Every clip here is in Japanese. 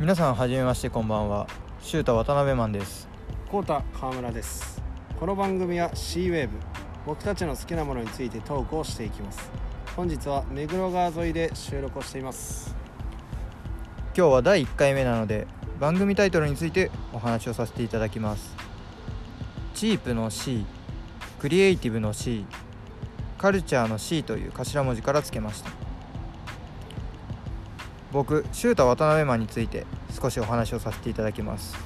皆さんはじめましてこんばんは。シュータ渡辺マンです。コータ川村です。この番組は C ウェーブ僕たちの好きなものについてトークをしていきます。本日は目黒川沿いで収録をしています。今日は第1回目なので番組タイトルについてお話をさせていただきます。チープの C クリエイティブの C カルチャーの C という頭文字からつけました。僕シュータ渡辺マンについて少しお話をさせていただきます。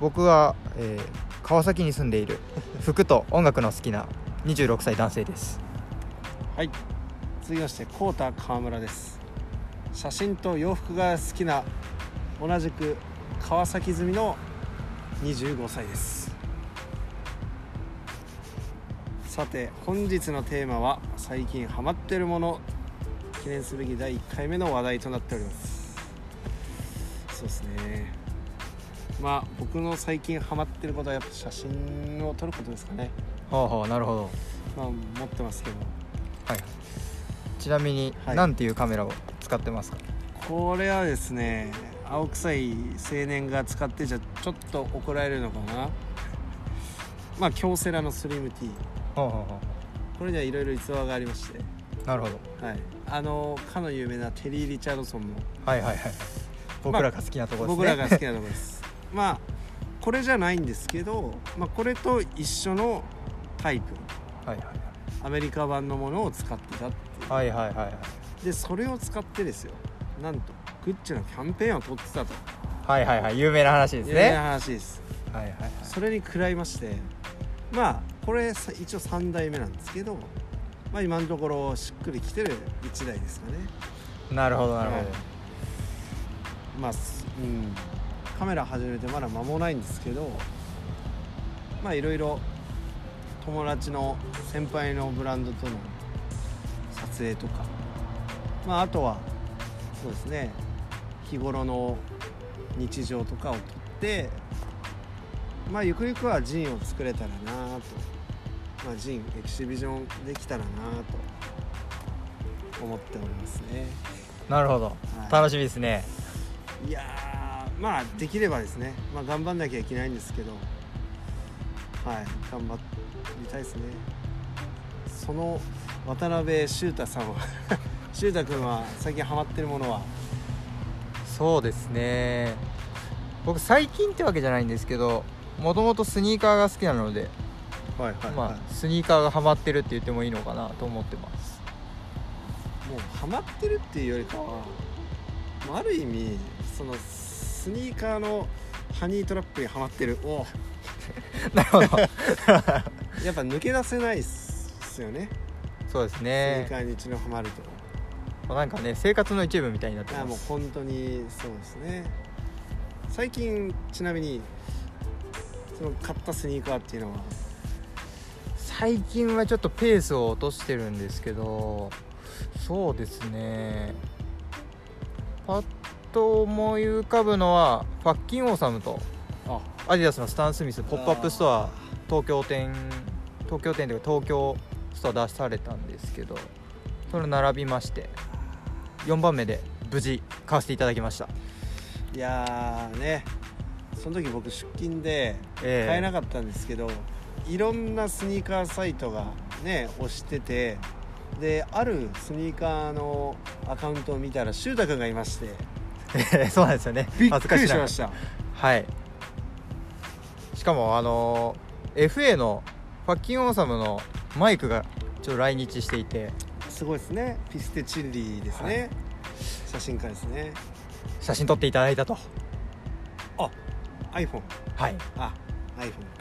僕は、えー川崎に住んでいる 服と音楽の好きな26歳男性です。はい。続きましてコータ川村です。写真と洋服が好きな同じく川崎住みの25歳です。さて本日のテーマは最近ハマってるもの記念すべき第1回目の話題となっております。そうですね。まあ僕の最近ハマってることはやっぱ写真を撮ることですかね。ほうほうなるほど。まあ持ってますけど。はいちなみにはい。何ていうカメラを使ってますか、これはですね青臭い青年が使ってじゃちょっと怒られるのかな。まあ京セラのスリム T ほうほうほこれにはいろいろ逸話がありまして。うなるほど。はい。あのかの有名なテリー・リチャードソンもはいはいはい。僕らが好きなところですね、僕らが好きなところです。まあこれじゃないんですけど、まあ、これと一緒のタイプ。はいはいアメリカ版のものを使ってたっていう。はいはいはいはい。でそれを使ってですよ。なんとグッチのキャンペーンを取ってたと。はいはいはい。有名な話ですいうねね話です。はいはいはい。それに食らいまして。まあこれさ一応3代目なんですけどまあ今のところしっくりきてる1台ですかね。なるほどなるほど、はい。まあすうん。カメラ始めてまだ間もないんですけどまあいろいろ友達の先輩のブランドとの撮影とか。まああとはそうですね。日頃の日常とかを撮ってまあゆくゆくはジンを作れたらなとまあジンエキシビジョンできたらなと思っておりますね。なるほど、はい。楽しみですね。いやーまあできればですね、まあ、頑張んなきゃいけないんですけど。はい頑張りたいですね。その渡辺修太さんは 修太君は最近ハマってるものは？そうですね。僕最近ってわけじゃないんですけどもともとスニーカーが好きなので、はいはいまあスニーカーがハマってるって言ってもいいのかなと思ってます。もうハマってるっていうよりかはまあある意味そのスニーカーのハニートラップにはまってる。お。なるほど。やっぱ抜け出せないっすよね。そうですスニーねカーに一度ハマると。なんかね生活の一部みたいになってます。もう本当にそうですね。最近ちなみにその買ったスニーカーっていうのは最近はちょっとペースを落としてるんですけどそうですね。パッと思い浮かぶのは Fucking Awesome とあ。アディダスのスタン・スミスポップアップストア東京店東京店というか東京ストア出されたんですけどそれ並びまして4番目で無事買わせていただきました。いやーねその時僕出勤でええ。買えなかったんですけど、いろんなスニーカーサイトがね押しててであるスニーカーのアカウントを見たらシュータ君がいまして。え えそうなんですよね。びっくりしました。はい。しかもあの FA のファッキンオーサムのマイクがちょっと来日していて。すごいですね。ピステチッリーですね、はい。写真家ですね。写真撮っていただいたと。あ iPhone はい、あ iPhone か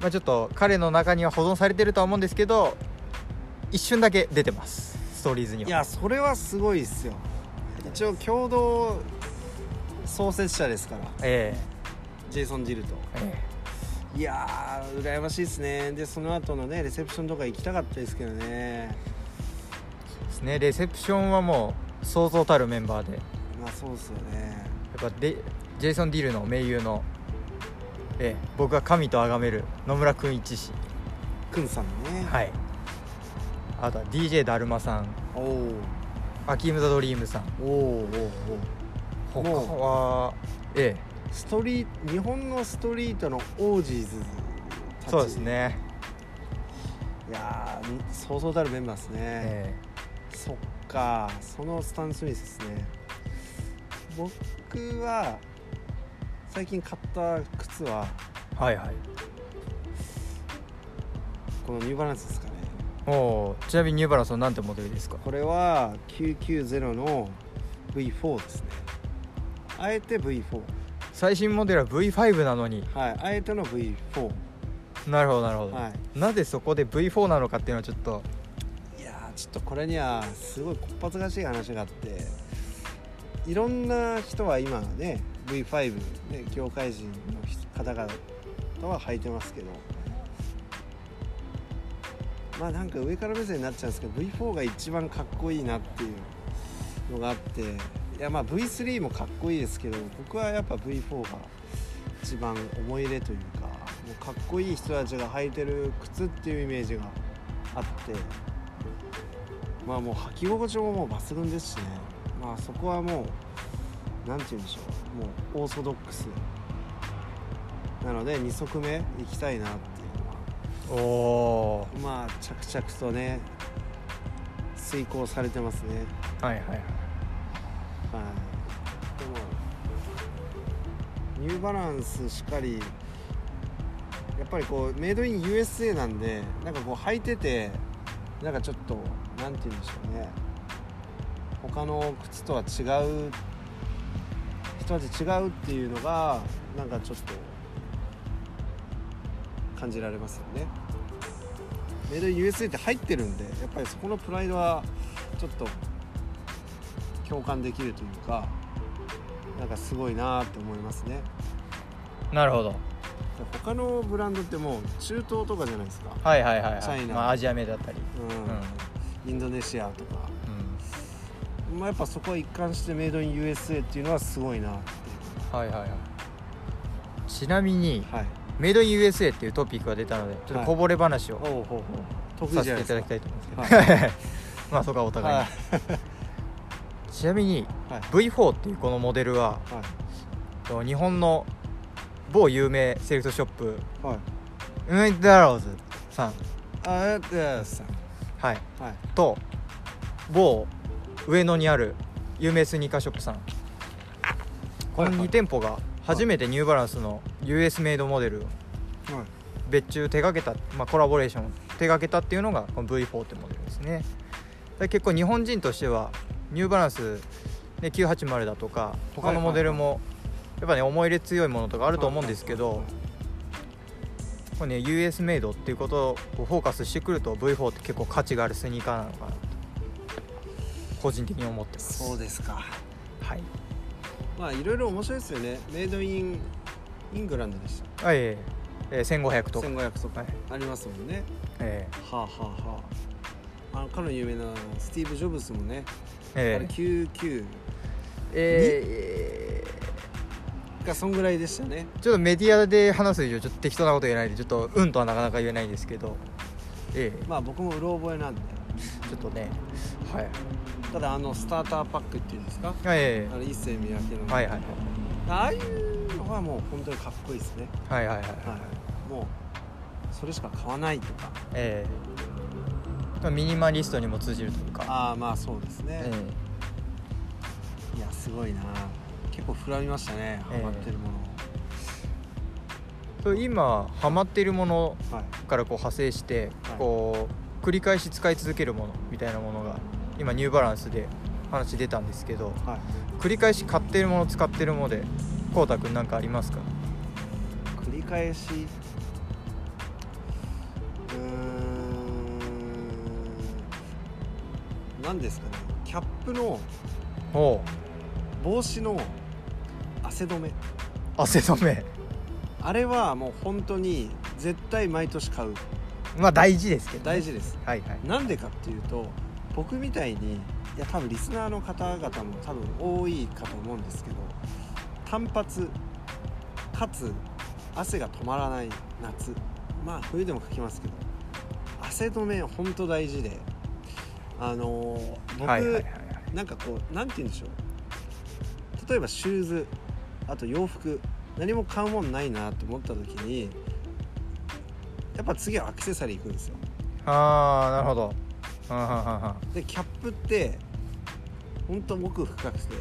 まあ、ちょっと彼の中には保存されてるとは思うんですけど一瞬だけ出てますストーリーズには。いやそれはすごいっすよ。一応共同創設者ですからえジェイソン・ジルと。ええ。いやー羨ましいですね。でその後のねレセプションとか行きたかったですけどね。えですね。レセプションはもうそうそうたるメンバーで。まあそうですよね。やっぱでジェイソン・ディルの盟友の、ええ。僕が神と崇める野村訓市氏。訓さんのね。はい。あとは DJ だるまさん。おおアキーム・ザ・ドリームさん。おおおおお他もはええ。ストリー日本のストリートの OGs そうですね。いやーそうそうたるメンバーですね、えそっかそのスタン・スミスですね。僕は最近買った靴はえはいはい。このニューバランスですかね。おおちなみにニューバランスの何てモデルですか？これは990の V4 ですね。あえて V4 最新モデルは V5 なのに。はいあえての V4 なるほどなるほど、はい。なぜそこで V4 なのかっていうのはちょっと。いやーちょっとこれにはすごいこっぱずかしい話があって。いろんな人は今ね V5 ね業界人の方々は履いてますけど。まあなんか上から目線になっちゃうんですけど V4 が一番かっこいいなっていうのがあって。いやまあ V3 もかっこいいですけど僕はやっぱ V4 が一番思い入れというかもうかっこいい人たちが履いてる靴っていうイメージがあって。まあもう履き心地ももう抜群ですしね。まあそこはもう何て言うんでしょう。もうオーソドックス。なので2足目行きたいなっていうのは。おおまあ着々とね遂行されてますね。はいはいはい。はい。でもニューバランスしかりやっぱりこうメイドイン USA なんでなんかこう履いててなんかちょっとなんて言うんでしょうね。他の靴とは違う一味違うっていうのがなんかちょっと感じられますよね。メイドイン USA って入ってるんでやっぱりそこのプライドはちょっと共感できるというかなんかすごいなって思いますね。なるほど。他のブランドってもう中東とかじゃないですか、はいはいはい、はい、チャイナ。まあアジア名だったり。うん。インドネシアとか、うんまあ、やっぱそこは一貫してメイドイン USA っていうのはすごいなって。いはいはいはい。ちなみにうはい。メイドイン USA っていうトピックが出たのでちょっとこぼれ話をさせていただきたいと思うんですけど、まあそこはお互いに、はい。ちなみにはい。V4 っていうこのモデルははい。と日本の某有名セレクトショップはい。ウナイトダローズさん。あえてさん。はい。はい。と某上野にある有名スニーカーショップさん。このはい。はい2店舗が初めてニューバランスの US メイドモデルをはい。別注手掛けた、まあ、コラボレーションを手掛けたっていうのがこの V4 ってモデルですね。で結構日本人としてはニューバランス、ね、980だとか他のモデルもやっぱね思い入れ強いものとかあると思うんですけどこれね US メイドっていうことをフォーカスしてくると V4 って結構価値があるスニーカーなのかな。と個人的に思ってます。そうですか。はい。まあいろいろ面白いですよね。メイドインイングランドでした。はいえーえ。ー1500とか、1500とか。はい。ありますもんね、えはあはあはあ。あのかの有名なスティーブ・ジョブズもね、ーえ。あれ99ーえがそんぐらいでしたね。ーちょっとメディアで話す以上ちょっと適当なこと言えないんでちょっとうんとはなかなか言えないんですけど。ええ。まあ僕もうろ覚えなんでちょっとね。はい。ただあのスターターパックっていうんですか？えあれ一世三宅の、はいはいああいうのはもう本当にかっこいいですね。はいはいはいはい。はい。もうそれしか買わないとか。ええ。ミニマリストにも通じるというか。ああまあそうですね、えいやすごいな。結構膨らみましたねハえ。えマってるもの、えそう今ハマっているものはい。からこう派生して、はい。こう繰り返し使い続けるものみたいなものが今ニューバランスで話出たんですけどはい。繰り返し買ってるもの使ってるものでこうたくん何かありますか？繰り返し？うーん。何ですかね。キャップの帽子の汗止め。汗止め。あれはもう本当に絶対毎年買うまあ大事ですけど、ね、大事です。はいはい。なんでかっていうと僕みたいにいや多分リスナーの方々も多分多いかと思うんですけど単発かつ汗が止まらない夏。まあ冬でもかきますけど汗止め本当大事であのー僕、はいはい。なんかこうなんて言うんでしょう。例えばシューズあと洋服何も買うもんないなと思った時にやっぱ次はアクセサリー行くんですよ。ああなるほど。でキャップって本当奥深くて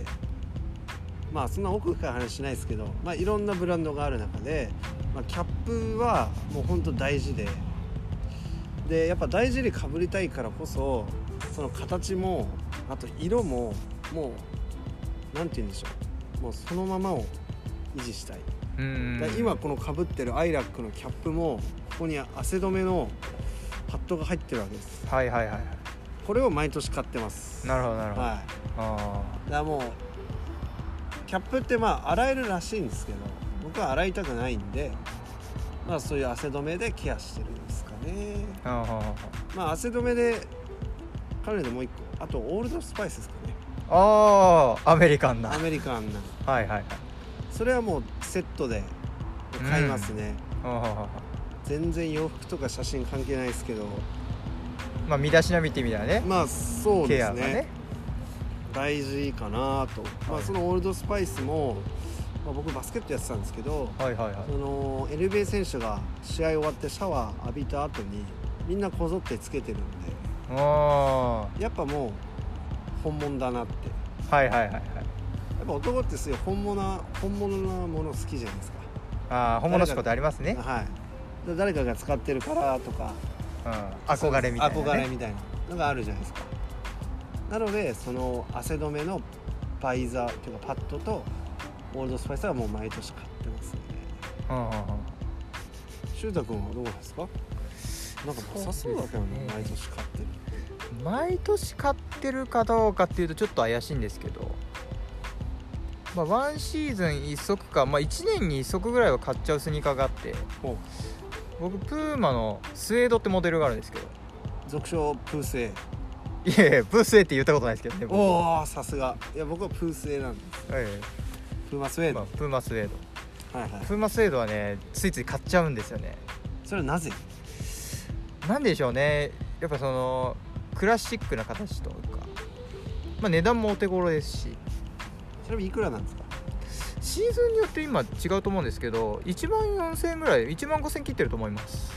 まあそんな奥深い話しないですけど、まあ、いろんなブランドがある中で、まあ、キャップはもう本当大事ででやっぱ大事にかぶりたいからこそその形もあと色ももう何て言うんでしょう。もうそのままを維持したい、今このかぶってるアイラックのキャップもここに汗止めのパッドが入ってるわけです。はいはいはいはこれを毎年買ってます。いなるほどなるほど、はい。あだからもうキャップってまあ洗えるらしいんですけど僕は洗いたくないんでまあそういう汗止めでケアしてるんですかね。あまあ汗止めで彼でもう一個あとオールドスパイスですかね。あーアメリカンな。アメリカンな。はいはいはい。それはもうセットで買いますね、はん。はんはんはん全然洋服とか写真関係ないですけど。まあ身だしなみって意味ではね。まあそうですね。ね。大事かなと、まあ、そのオールドスパイスも、まあ、僕バスケットやってたんですけどはいはいはい。その NBA 選手が試合終わってシャワー浴びた後にみんなこぞってつけてるんあでやっぱもう本物だなって。あはいはいはいはい。やっぱ男ってすごい本物な本物なもの好きじゃないですか。ああ本物志向ってありますね、はい。で誰かが使ってるからとか。うん、憧れみたいな、ね、憧れみたいなのがあるじゃないですか。なのでその汗止めのバイザーというかパッドとオールドスパイスはもう毎年買ってますね。うんうんうん。修太君はどうですか？なんかなさそうだけどね。ね。毎年買ってる。毎年買ってるかどうかっていうとちょっと怪しいんですけど。まあワンシーズン1足か、まあ、1年に1足ぐらいは買っちゃうスニーカーがあって僕プーマのスウェードってモデルがあるんですけど。俗称プースエいやいやプースウェーって言ったことないですけどね僕は。おおさすが。いや僕はプースエなんです。えプーマスウェーまあ、プーマスウェード。はいはい。プーマスウェードはねついつい買っちゃうんですよね。それはなぜ？なんでしょうね。やっぱそのクラシックな形というか、まあ、値段もお手頃ですし。ちなみにいくらなんですか？シーズンによって今違うと思うんですけど1万4000円ぐらい1万5000円切ってると思います。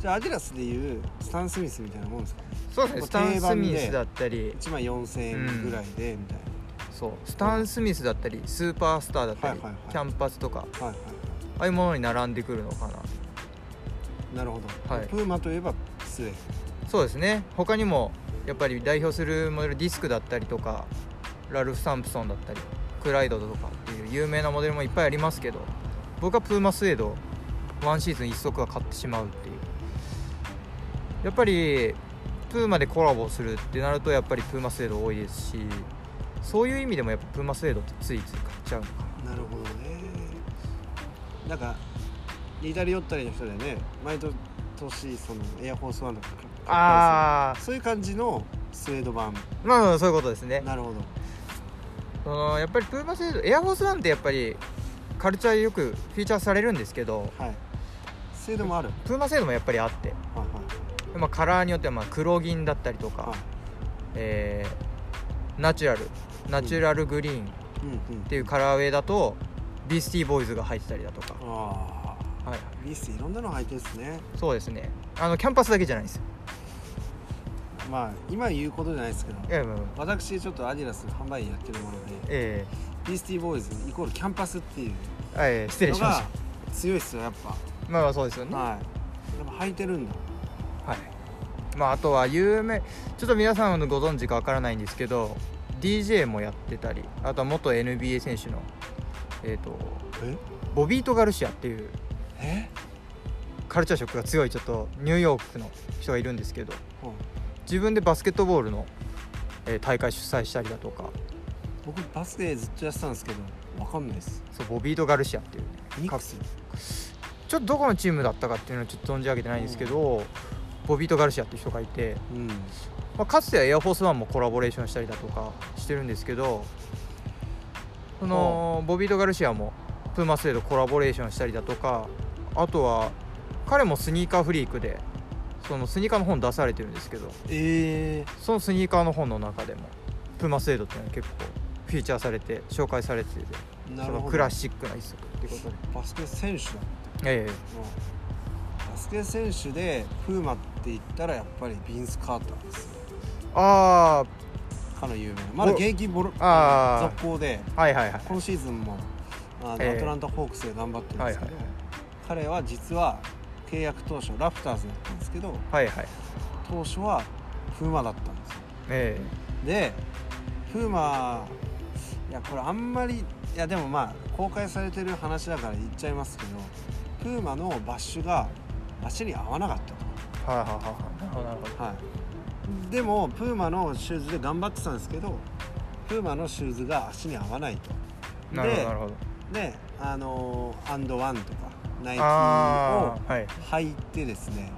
じゃあアディダスでいうスタン・スミスみたいなもんですか？そうですねスタン・スミスだったり。1万4000円ぐらいでみたいそうスタン・スミスだったりスーパースターだったり、はいはいはい。キャンパスとか。なはいはい。ああいうものに並んでくるのかな。なるほど、はい。プーマといえばスウェーそうですね。他にもやっぱり代表するモデルディスクだったりとかラルフ・サンプソンだったりクライドとかっていう有名なモデルもいっぱいありますけど僕はプーマスウェードワンシーズン1足は買ってしまうっていう。やっぱりプーマでコラボするってなるとやっぱりプーマスウェード多いですしそういう意味でもやっぱプーマスウェードってついつい買っちゃうのかな。るほどね。なんか似たり寄ったりの人でね毎年そのエアフォースワンとか買ったりする。あそういう感じのスウェード版。あまあまあそういうことですね。なるほどそのやっぱりプーマスウェードエアフォースワンってやっぱりカルチャーでよくフィーチャーされるんですけどはい。スウェードもある。プーマスウェードもやっぱりあって、はいまあ、カラーによってはまあ黒銀だったりとか、はい。はいえーナチュラルナチュラルグリーンっていうカラーウェイだとビースティーボーイズが入ってたりだとか、あはい、あビースティいろんなの入ってるんですね。そうですね。あのキャンパスだけじゃないんですよまあ今言うことじゃないですけどいやまあ。まあ私ちょっとアディダス販売員やってるものでえビースティーボーイズイコールキャンパスっていうえはいえー失礼のしましが強いっすよやっぱ。たまあまあそうですよね。はい。やっぱ履いてるんだ。はい。まああとは有名ちょっと皆さんのご存知かわからないんですけど DJ もやってたりあとは元 NBA 選手のえっ、とえ？ボビート・ガルシアっていうえ？カルチャー色が強いちょっとニューヨークの人がいるんですけどう。ん自分でバスケットボールの、えー大会主催したりだとか。僕バスケずっとやってたんですけどわかんないです。そうボビート・ガルシアっていう。ニックス。ちょっとどこのチームだったかっていうのはちょっと存じ上げてないんですけど、ボビート・ガルシアっていう人がいて、うん。まあ、かつてはエアフォースワンもコラボレーションしたりだとかしてるんですけどそのボビート・ガルシアもプーマスウェードコラボレーションしたりだとかあとは彼もスニーカーフリークでそのスニーカーの本出されてるんですけどええそのスニーカーの本の中でもプーマスエードっていうのは結構フィーチャーされて紹介されててそのなるほど。クラシックな一足ってことで。バスケ選手だ。ええ。バスケ選手でプーマって言ったらやっぱりビンス・カーターです。あかの有名な。まだ現役ボロあー。続行であはいはいはい。今シーズンもあの、ええ。アトランタ・ホークスで頑張ってるんですけど、はいはい。彼は実は契約当初ラプターズだったんですけどはいはい。当初はプーマだったんですよ。えでプーマいやこれあんまりいやでもまあ公開されてる話だから言っちゃいますけどプーマのバッシュが足に合わなかったと。えはいはいはいはいなるほどなるほどはい、でもプーマのシューズで頑張ってたんですけどプーマのシューズが足に合わないと。なるほどなるほど。であのーアンドワンとかナイキを履いてですね、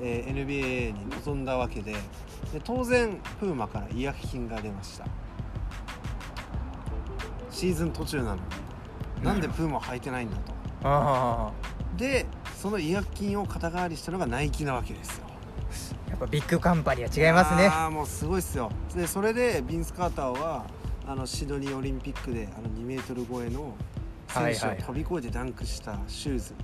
えー NBA に臨んだわけでで当然プーマから違約金が出ました。シーズン途中なのになんでプーマを履いてないんだと。あでその違約金を肩代わりしたのがナイキなわけですよ。あやっぱビッグカンパニーは違いますね。ああもうすごいっすよ。でそれでビンス・カーターはあのシドニーオリンピックであの2メートル超えの選手を飛び越えてダンクしたシューズ、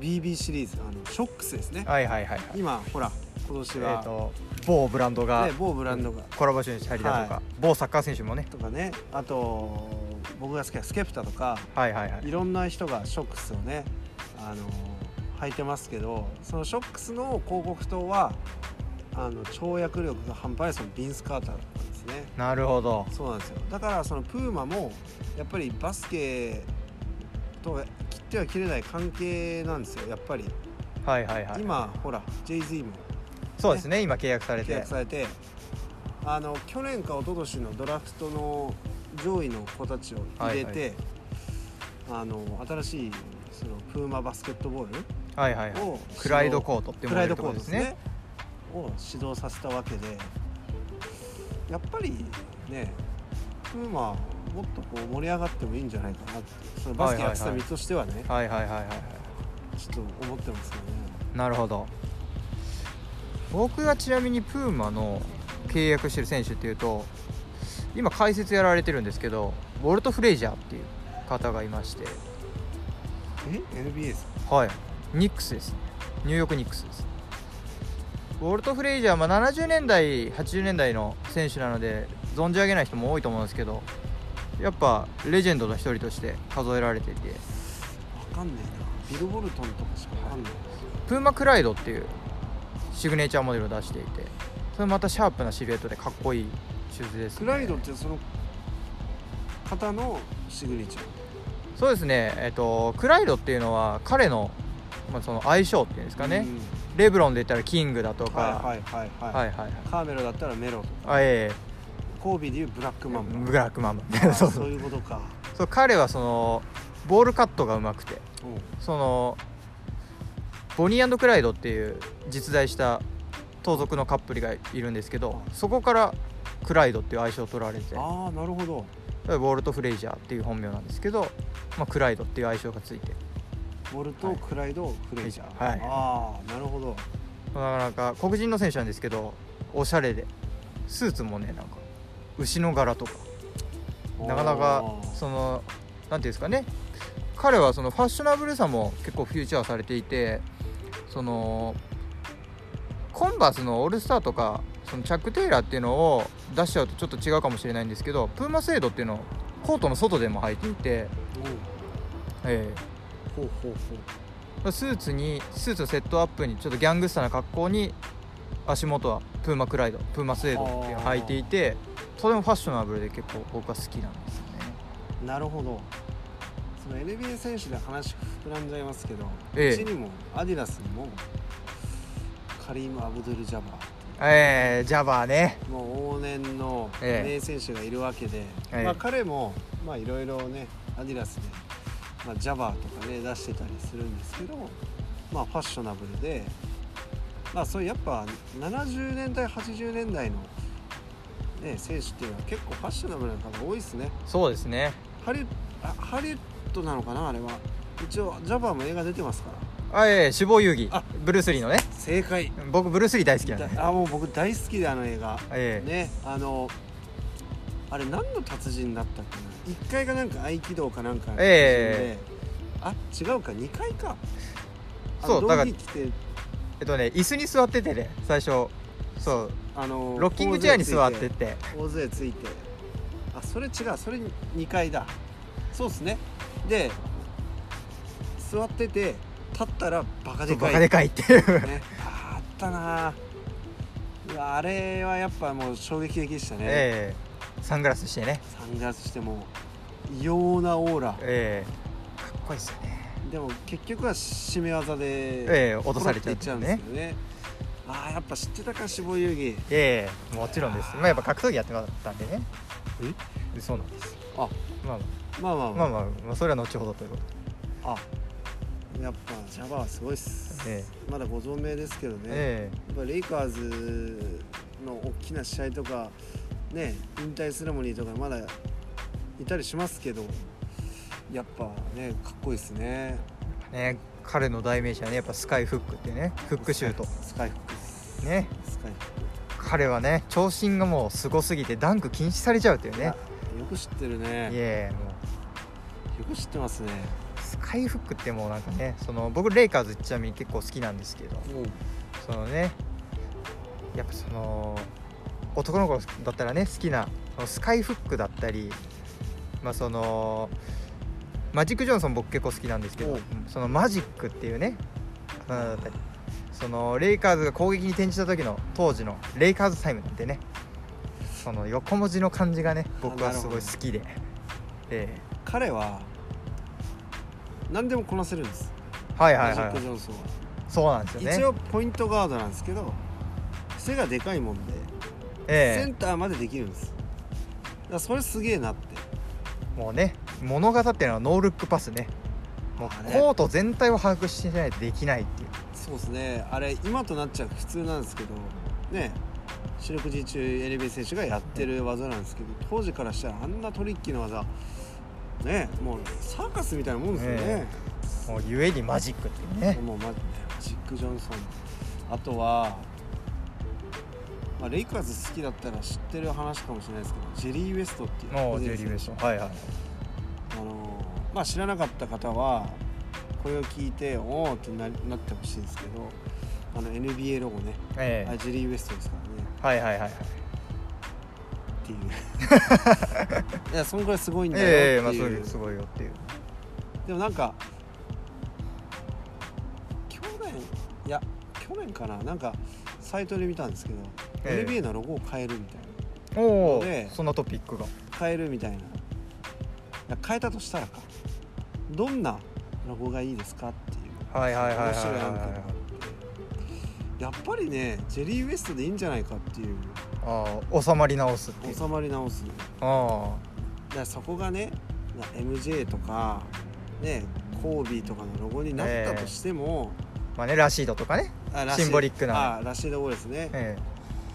BB シリーズあのショックスですね、はいはいはいはい。今ほら今年えは、っと某ブランドがね、某ブランドが。コラボしてたりだとかは某サッカー選手もね。とかね。あと僕が好きなスケプタとか。はいはいはい。いろんな人がショックスをねあの履いてますけどそのショックスの広告塔はあの跳躍力が半端ないそのビンス・カーターだったんですね。なるほど。そうなんですよ。だからそのプーマもやっぱりバスケとは切っては切れない関係なんですよやっぱり、はいはいはい。今ほら J.Z もそうですね今契約され契て約されて。あの去年か一昨年のドラフトの上位の子たちを入れて、あの新しいそのプーマバスケットボールはいはいはい。をクライドコートってクライド呼ばれるとコートですね。を指導させたわけで。やっぱりねプーマもっとこう盛り上がってもいいんじゃないかなってそのバスケやってた身としてはね、はいはいはいはいはい。ちょっと思ってますよね。なるほど。僕がちなみにプーマの契約してる選手っていうと今解説やられてるんですけどウォルト・フレイジャーっていう方がいまして。え？NBA ですか？はい。ニックスですね。ニューヨークニックスです。ウォルト・フレイジャーはまあ70年代80年代の選手なので存じ上げない人も多いと思うんですけどやっぱレジェンドの一人として数えられていて。わかんねえな。ビル・ボルトンとかしかわかんないプーマクライドっていうシグネチャーモデルを出していてそれまたシャープなシルエットでかっこいいシューズです、ね、クライドってその方のシグネチャー。そうですね。えっ、とクライドっていうのは彼の,、まあその相性っていうんですかね、うん。レブロンで言ったらキングだとか。はいはいはいはい、はいはいはい。カーメロだったらメロとか。あえコービーでいうブラックえマンバブラックマン そうそそうういうことか。そう彼はそのボールカットがうまくて。う。んそのボニークライドっていう実在した盗賊のカップルがいるんですけどそこからクライドっていう愛称を取られて。ああなるほど。ウォルト・フレイジャーっていう本名なんですけど、まあ、クライドっていう愛称がついて。ウォルト、はいクライドフレイジャー、はい。ああなるほど。なかなか黒人の選手なんですけどおしゃれで。スーツもねなんか牛の柄とか。なかなかそのなんていうんですかね。彼はそのファッショナブルさも結構フューチャーされていてそのコンバースのオールスターとかそのチャック・テイラーっていうのを出しちゃうとちょっと違うかもしれないんですけどプーマセードっていうのをコートの外でも履いていて、う。んえ。ほうほうほう。えスーツにスーツのセットアップにちょっとギャングスターな格好に足元はプーマクライドプーマスウェードっていうのを履いていてとてもファッショナブルで結構僕は好きなんですよね。なるほど。その NBA 選手で話膨らんじゃいますけど、ええ。うちにもアディダスにもカリーム・アブドゥル・ジャバえー、ジャバーね。ーもう往年のええ。名選手がいるわけで、ええ。まあ、彼もまあいろいろねアディダスで、まあ、ジャバーとかね出してたりするんですけどまあファッショナブルでまあそういうやっぱ70年代80年代のね選手っていうのは結構ファッショナブルな方多いですね。そうですね。ハリウッあハリウッドなのかなあれは。一応ジャバーも映画出てますから。あええ死亡遊戯。あブルース・リーのね。正解。僕ブルース・リー大好きなんで。だあもう僕大好きであの映画。ええ。ねあのあれ何の達人だったっけな。1階がなんか合気道かなんかの達人で、えあ違うか2階か。そうだから道着着てえっとね椅子に座っててね最初。そう。あのロッキングチェアに座ってて。大勢ついて。あそれ違うそれ2階だ。そうっすね。で座ってて立ったらバカでかい。バカでかいって。いうね。ああったな。あれはやっぱもう衝撃的でしたね、ええ。サングラスしてね。サングラスしても異様なオーラ。ええ。かっこいいですよねでも結局は締め技でええ落とされちゃうんですよね。ああやっぱ知ってたか死亡遊戯ええもちろんです。まあやっぱ格闘技やってたんでね。え？そうなんです。あ。まあまあまあまあ。まあ、まあ、それは後ほどということ。あやっぱジャバはすごいっす、えまだご存命ですけどね、え。やっぱレイカーズの大きな試合とかね引退セレモニーとかまだいたりしますけどやっぱねかっこいいですね。えね彼の代名詞はねやっぱスカイフックってねフックシュート。スカイフックです。ね。スカイフッ彼はね長身がもうすごすぎてダンク禁止されちゃうっていうね。クよく知ってるいねえもう。よく知ってますね。スカイフックってもうなんかねその僕レイカーズちなみに結構好きなんですけど。うん。そのねやっぱその男の子だったらね好きなスカイフックだったりまあそのマジック・ジョンソン僕結構好きなんですけどそのマジックっていうねそのレイカーズが攻撃に転じた時の当時のレイカーズタイムなんてねその横文字の感じがね僕はすごい好きで。え彼は何でもこなせるんです、えはいはいマジック・はいジョンソンは、そうなんですよね。一応ポイントガードなんですけど背がでかいもんで、えセンターまでできるんです。だそれすげえなって。えもうね物語っていうのはノールックパスね。もうコート全体を把握してないとできないっていう。そうですね。あれ今となっちゃ普通なんですけどね。四六時中 NBA 選手がやってる技なんですけど当時からしたらあんなトリッキーな技ね。もうサーカスみたいなもんですよね、もうゆえにマジックっていうね。もうママジック・ジョンソン。あとは、まあ、レイカーズ好きだったら知ってる話かもしれないですけどジェリー・ウエストっていうジェリー・ウエスト。はいはいまあ知らなかった方はこれを聞いておおってななってほしいんですけどあの NBA ロゴね。えあジェリー・ウエストですからね。えはいはいはいはい。っていう。いやそんぐらいすごいんだよええまあそうっていう,、いうすごいよっていう。でもなんか去年いや去年かな。なんかサイトで見たんですけど、ええ。NBA のロゴを変えるみたいな。おおでそんなトピックが。変えるみたいな。変えたとしたらかどんなロゴがいいですかっていう。面白いアンケートがあはって。やっぱりねジェリー・ウエストでいいんじゃないかっていう。ああ収まり直すっていう。収まり直す。あだからそこがねな MJ とかねコービーとかのロゴになったとしても、あまあねラシードとかね。あラシンボリックな。あラシード・ですね、え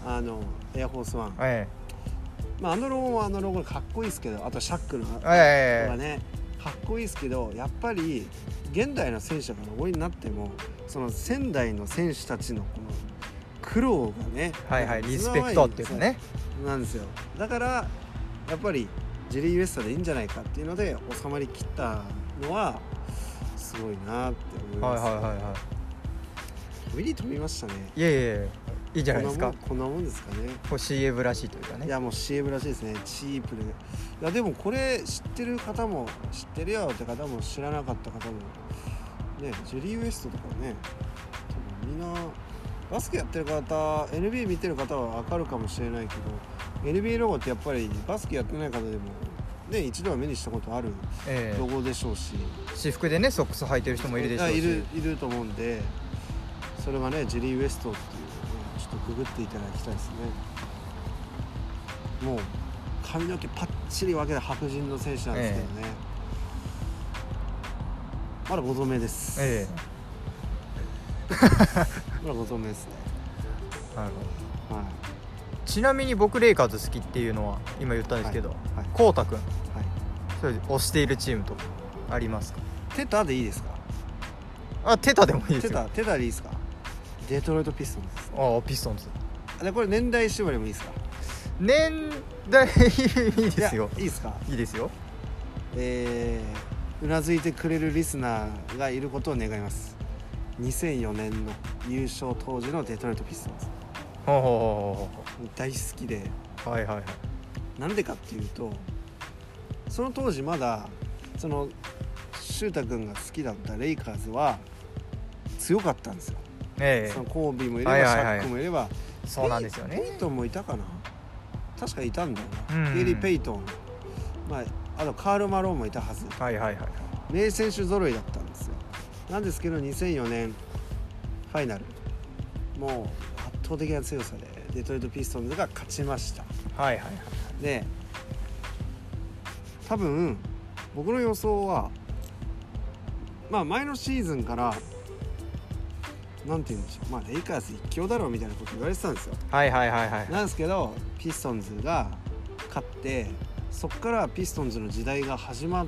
あのエアフォースワン。え、え。まあ、あのロゴはあのロゴでかっこいいですけどあとシャックのええ。えはねかっこいいですけどやっぱり現代の選手がロゴになってもその仙台の選手たちのこの苦労がねはいはいリスペクトっていうかね。なんですよ。だからやっぱりジェリー・ウエストでいいんじゃないかっていうので収まりきったのはすごいなって思いはいます、はいはい。は飛びに飛びましたね。いいえいえいいじゃないですか。こんなもんですかね。こう CM らしいというかね。いやもう CM らしいですね。チープで。いやでもこれ知ってる方も知ってるよって方も知らなかった方もねジェリー・ウエストとかね多分みんなバスケやってる方 NBA 見てる方は分かるかもしれないけど NBA ロゴってやっぱりバスケやってない方でもね一度は目にしたことあるえロゴでしょうし、え私服でねソックス履いてる人もいるでしょうし。いるいると思うんでそれがねジェリー・ウエストっていうのをねちょっとググっていただきたいですね。もう髪の毛パッチリ分けた白人の選手なんですけどね、まだご存命です、え まだご存命ですね。えなるほどはい。ちなみに僕レイカーズ好きっていうのは今言ったんですけどはい。こうたくん。はい。それ推しているチームとかありますか？テタでいいですか？あテタでもいいですよ。テタテタでいいですか？デトロイト・ピストンズです。ああピストンズ。でこれ年代縛りもいいですか？年代いいですよ。いやいいですか？いいですよ。えー、うなずいてくれるリスナーがいることを願います。2004年の優勝当時のデトロイト・ピストンズ。ほうほうほ大好きで。はいはいはい。なんでかっていうとその当時まだそのシュータ君が好きだったレイカーズは強かったんですよ、えそのコービーもいれば、はいはいはい。シャックもいればえそうなんですよね。ペイトンもいたかな。確かいたんだようん。イリー・ペイトン、まあ、あとカール・マローンもいたはず。はいはいはい名選手揃いだったんですよ。なんですけど2004年ファイナル。もう圧倒的な強さでデトロイト・ピストンズが勝ちました。はいはいはい。で多分僕の予想はまあ前のシーズンからなんて言うんでしょう。まあレイカーズ一強だろうみたいなこと言われてたんですよ。はいはいはいはい。なんですけどピストンズが勝ってそこからピストンズの時代が始まっ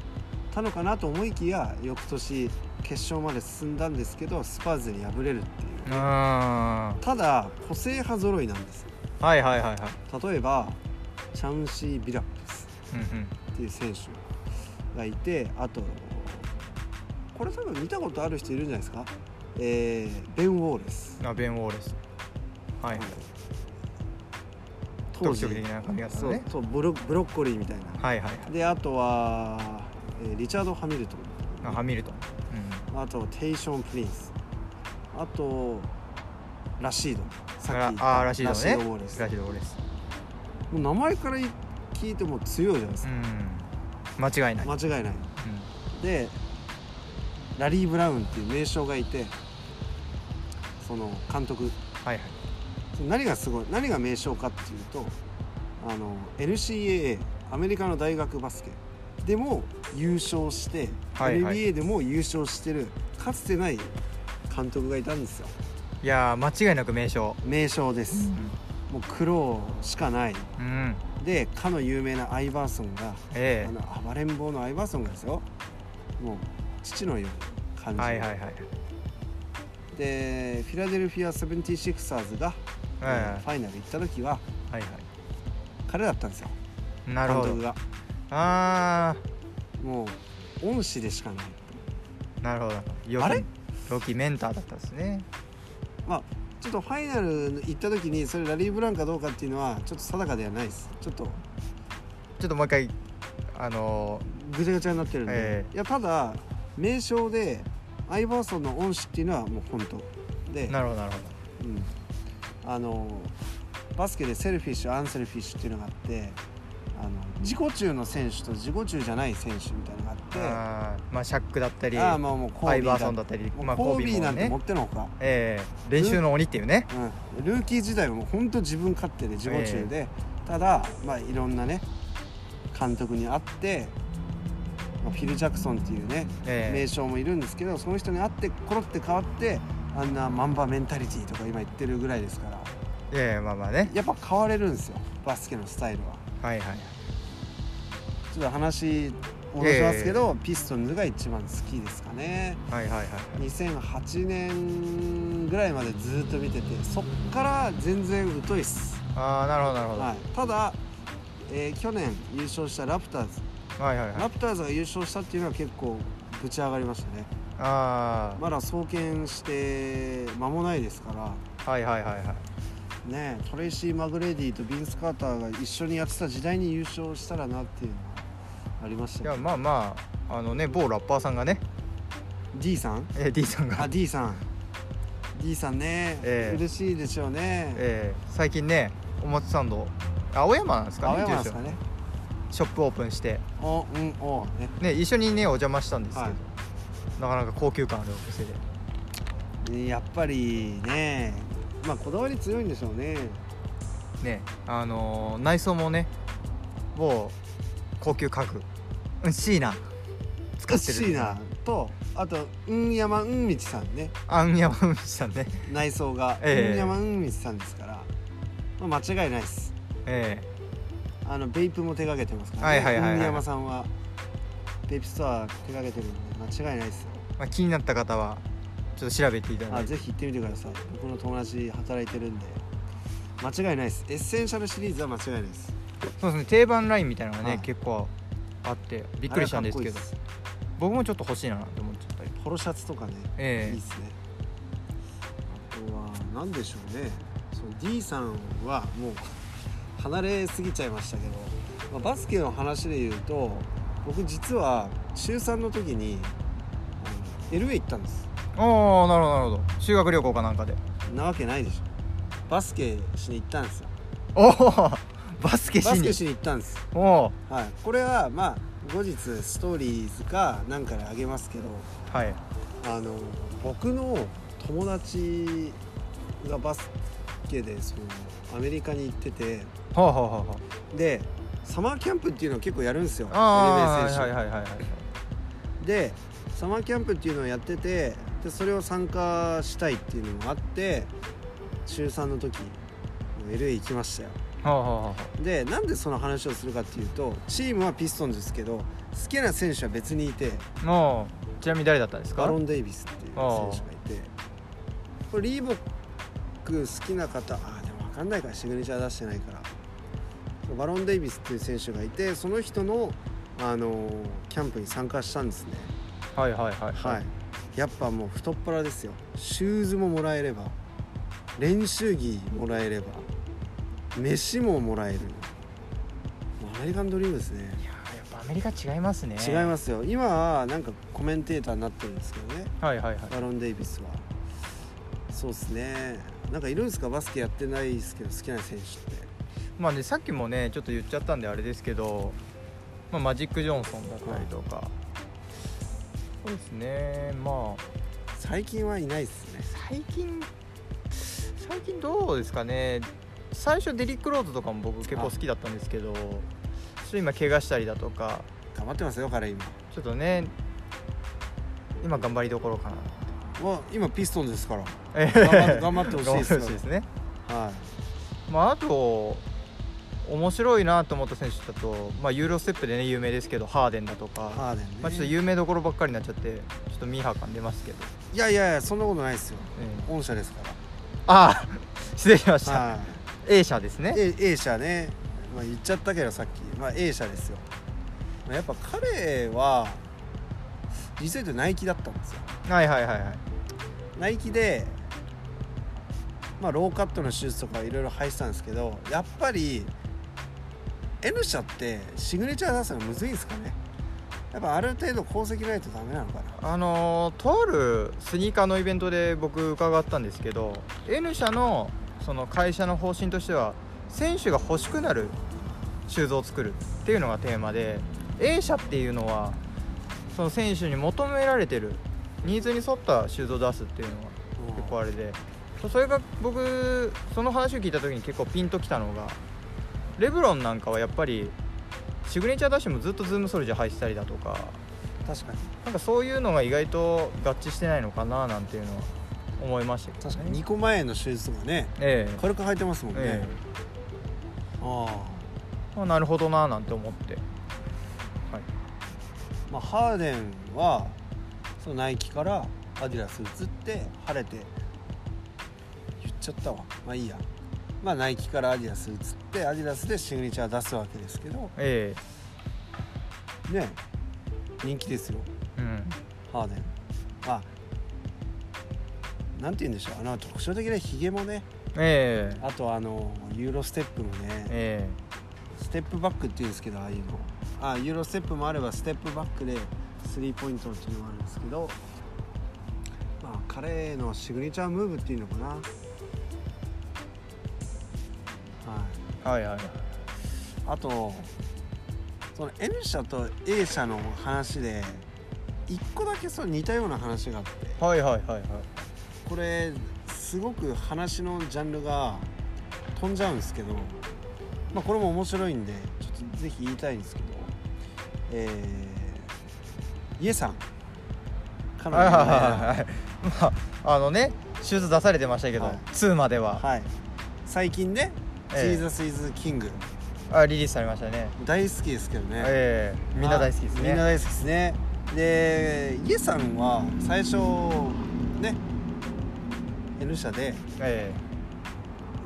たのかなと思いきや翌年決勝まで進んだんですけどスパーズに敗れるっていう。ただ個性派揃いなんですよ。いはいはいはい。例えばチャウンシー・ビラップスっていう選手がいてあとこれ多分見たことある人いるんじゃないですか、えーベン・ウォーレス。あベン・ウォーレス。はいはい。当時的な髪型そうのねそうブロブロッコリーみたいな。はいはいはい。であとは、えーリチャード・ハミルトン。あハミルトン。あとテイショーン・プリンス。あとラシード。さっきああーらしいのね。ラシード・ウォーレス。ラシードウォーレス。もう名前から聞いても強いじゃないですか、うん。間違いない。間違いない。でラリー・ブラウンっていう名将がいてその監督。はいはい。その何がすごい何が名将かっていうとあの NCAA アメリカの大学バスケ。でも優勝して、はいはい。NBA でも優勝してるかつてない監督がいたんですよ。いやー間違いなく名称名将です、もう苦労しかない。うん、うん、でかの有名なアイバーソンがえあの暴れん坊のアイバーソンがですよ。もう父のような感えじ、はいはいはいでフィラデルフィア・セブンティシクサーズが、はいはい。えーファイナル行った時ははいは彼だったんですよ。いなるほど。監督が。あもう恩師でしかない。あなるほど。あれ？良きメンターだったんですね。まあちょっとファイナル行った時にそれラリー・ブランかどうかっていうのはちょっと定かではないです。ちょっと。ちょっともう一回あのぐちゃぐちゃになってるんで、え。いやただ名称でアイバーソンの恩師っていうのはもう本当。でー、なるほどなるほうん、あのバスケで selfish unselfish っていうのがあってあの自己中の選手と自己中じゃない選手みたいなのがあってどあーまあシャックだったりああまあもうコービーアイバーソンだったりコービーなんてもってのほか、ええ練習の鬼っていうね。うん、ルーキー時代はもう本当自分勝手で自己中で、ただまあいろんなね監督に会って、まあ、フィル・ジャクソンっていうねえ名将もいるんですけどその人に会ってコロって変わってあんなマンバメンタリティとか今言ってるぐらいですから。えいやいやまあまあね。やっぱ変われるんですよバスケのスタイルは。はいはいちょっと話戻しますけど、ピストンズが一番好きですかね。はいはいはい2008年ぐらいまでずっと見ててそっから全然疎いっす、ああなるほどなるほど、はい、ただ、えー去年優勝したラプターズはいはいはい。ラプターズが優勝したっていうのは結構ぶち上がりましたね。あまだ創建して間もないですから。あはいはいはいはい。ねトレイシー・マグレディとビンス・カーターが一緒にやってた時代に優勝したらなっていうのはありましたよいやまあまああのね某ラッパーさんがね。D さん？えー D さんが。あ D さん。D さんね、ええ。嬉しいでしょうね、えー最近ね表参道青山なんですか青ね住所山ですかねショップオープンして。おうんおね。ね一緒にねお邪魔したんですけど、はい。なかなか高級感あるお店で。やっぱりねまあこだわり強いんでしょうね。ねあのー内装もね某高級家具。うんシーナ使ってる。シーナとあとうん山うんみちさんね。アンヤマウンさんね。内装が、ええ。うん山うんみちさんですから、まあ、間違いないです。えあのベイプも手掛けてますから、ね。はいはいはいはい。うん山さんはベイプストア手掛けてるんで間違いないです。よえまあ、気になった方はちょっと調べていただいて。あぜひ行ってみてください。僕の友達働いてるんで。間違いないです。エッセンシャルシリーズは間違いないです。そうですね。定番ラインみたいなのがね、はい。結構あってびっくりしたんですけど。僕もちょっと欲しいなと思っちゃったり。ポロシャツとかねええ。いいですね。あとは何でしょうね。その D さんはもう離れすぎちゃいましたけど、まあバスケの話で言うと僕実は中3の時に LA 行ったんです。おおなるほどなるほど。修学旅行かなんかで。なわけないでしょ。バスケしに行ったんですよ。おお バスケしに。バスケしに行ったんです。おおはい。これはまあ後日ストーリーズかなんかであげますけどはい。あの僕の友達がバスケでそのアメリカに行ってて。はあはあはあはでサマーキャンプっていうのを結構やるんですよ。ああー LA 選手、はいはいはいはいはい。でサマーキャンプっていうのをやっててでそれを参加したいっていうのもあって中3の時 LA 行きましたよ。はあはあはでなんでその話をするかっていうとチームはピストンズですけど好きな選手は別にいてちなみに誰だったんですか？バロン・デイビスっていう選手がいて。これリーボック好きな方あでも分かんないからシグネチャー出してないから。バロン・デイビスっていう選手がいてその人の、あのーキャンプに参加したんですね。はいはいはいはい。やっぱもう太っ腹ですよ。シューズももらえれば練習着もらえれば飯ももらえる。アメリカンドリームですね。いやーやっぱアメリカ違いますね。違いますよ。今はなんかコメンテーターになってるんですけどね。はいはいはい。バロン・デイビスは。そうですねなんかいるんですか？バスケやってないですけど好きな選手って。まあねさっきもねちょっと言っちゃったんであれですけど、まあ、マジック・ジョンソンだったりとか、そうですね。まあ。最近はいないですね。最近最近どうですかね。最初デリック・ローズとかも僕結構好きだったんですけどちょっと今怪我したりだとか。頑張ってますよ彼今。ちょっとね今頑張りどころかなまあ今ピストンですから。え頑張って頑張ってほしいです。ね。はまああと面白いなと思った選手だと、まあ、ユーロステップでね有名ですけどハーデンだとか。いハーデンね、まあ、ちょっと有名どころばっかりになっちゃってちょっとミーハー感出ますけど、いやいやいやそんなことないですよ。ええ。御社ですかああ 失礼しました、らは A 社ですね。い A, A 社ね、まあ、言っちゃったけどさっき、まあ、A 社ですよ。まあやっぱ彼は実は言うとナイキだったんですよ。はいはいはいはいナイキでまあローカットのシューズとかいろいろ履いてたんですけどやっぱり N 社ってシグネチャー出すのむずいんですかね？やっぱある程度功績ないとダメなのかな？あのとあるスニーカーのイベントで僕伺ったんですけど N 社のその会社の方針としては選手が欲しくなるシューズを作るっていうのがテーマで A 社っていうのはその選手に求められてるニーズに沿ったシューズを出すっていうのが結構あれで。それが僕その話を聞いた時に結構ピンときたのがレブロンなんかはやっぱりシグネチャーダッシュもずっとズームソルジャー履いてたりだとか。確かに。なんかそういうのが意外と合致してないのかななんていうのは思いましたけど、ね、確かに。2個前のシューズとかねええ。軽く履いてますもんね、えあえまあ、なるほどななんて思って。はい。あまあハーデンはそのナイキからアディダス移って晴れて言っちゃったわ。まあいいや。まあナイキからアディダス移ってアディダスでシグネチャー出すわけですけど。えね人気ですよ。えうん。ハーデン。あなんて言うんでしょう。あの特徴的なヒゲもね。ええ。あとあのユーロステップのね。えステップバックっていうんですけどああいうの。あユーロステップもあればステップバックでスリーポイントっていうのもあるんですけどまあ彼のシグネチャームーブっていうのかな。はい。えはいはいはい。あとその N 社と A 社の話で一個だけそう似たような話があって。はいはいはいはい。これすごく話のジャンルが飛んじゃうんですけど、まあ、これも面白いんでちょっとぜひ言いたいんですけどえー、イエさん。彼はいはいはいはい。まああのねシューズ出されてましたけど、はい。2までは、はい。最近ね「ええ。Jesus is King あリリースされましたね」大好きですけどね、ええ。みんな大好きですね。みんな大好きですね。でイエさんは最初ね N 社で。え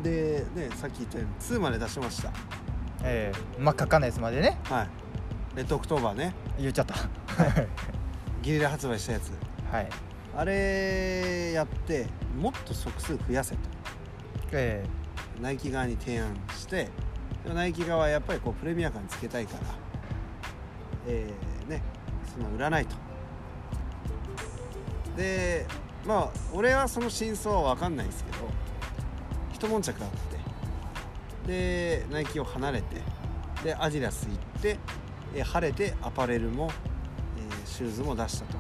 でねさっき言ったように2まで出しました。ええ。真っ赤っかなやつまでね。はい。 Red October ね言っちゃった。ギリラ発売したやつ。はい。あれやってもっと足数増やせと。えナイキ側に提案してナイキ側はやっぱりこうプレミア感つけたいからえーねその売らないと。でまあ俺はその真相は分かんないですけど一悶着あってでナイキを離れてでアディダス行って、えー晴れてアパレルも、えーシューズも出したと。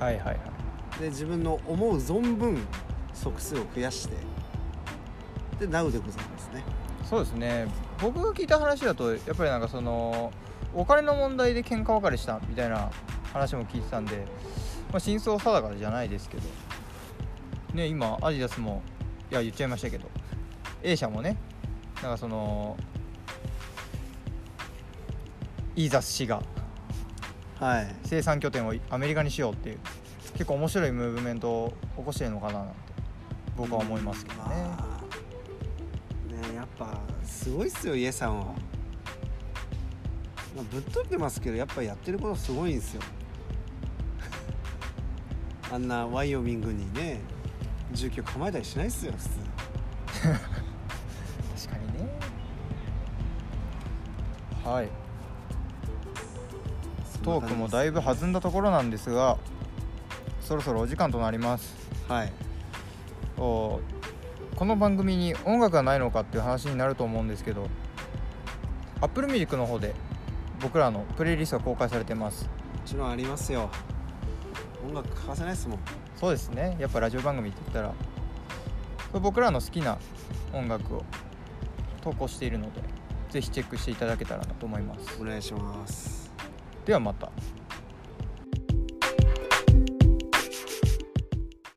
えはいはいはい。で自分の思う存分足数を増やしてで NOW でございますね。そうですね。僕が聞いた話だとやっぱりなんかそのお金の問題で喧嘩別れしたみたいな話も聞いてたんで、まあ、真相定かじゃないですけど。ね今アディダスもいや言っちゃいましたけど。A 社もねなんかそのイーザス氏が。はい。生産拠点をアメリカにしようっていう結構面白いムーブメントを起こしてるのかななんて僕は思いますけどね、まあねやっぱすごいっすよイエさんは、まあ、ぶっ飛んでますけどやっぱやってることすごいんですよ。あんなワイオミングにね住居構えたりしないっすよ普通。確かにね。はいトークもだいぶ弾んだところなんですがそろそろお時間となります。はい。おこの番組に音楽がないのかっていう話になると思うんですけど Apple Music の方で僕らのプレイリストが公開されてます。もちろんありますよ。音楽欠かせないっすもん。そうですね。やっぱラジオ番組って言ったら僕らの好きな音楽を投稿しているのでぜひチェックしていただけたらなと思います。お願いしますではまた。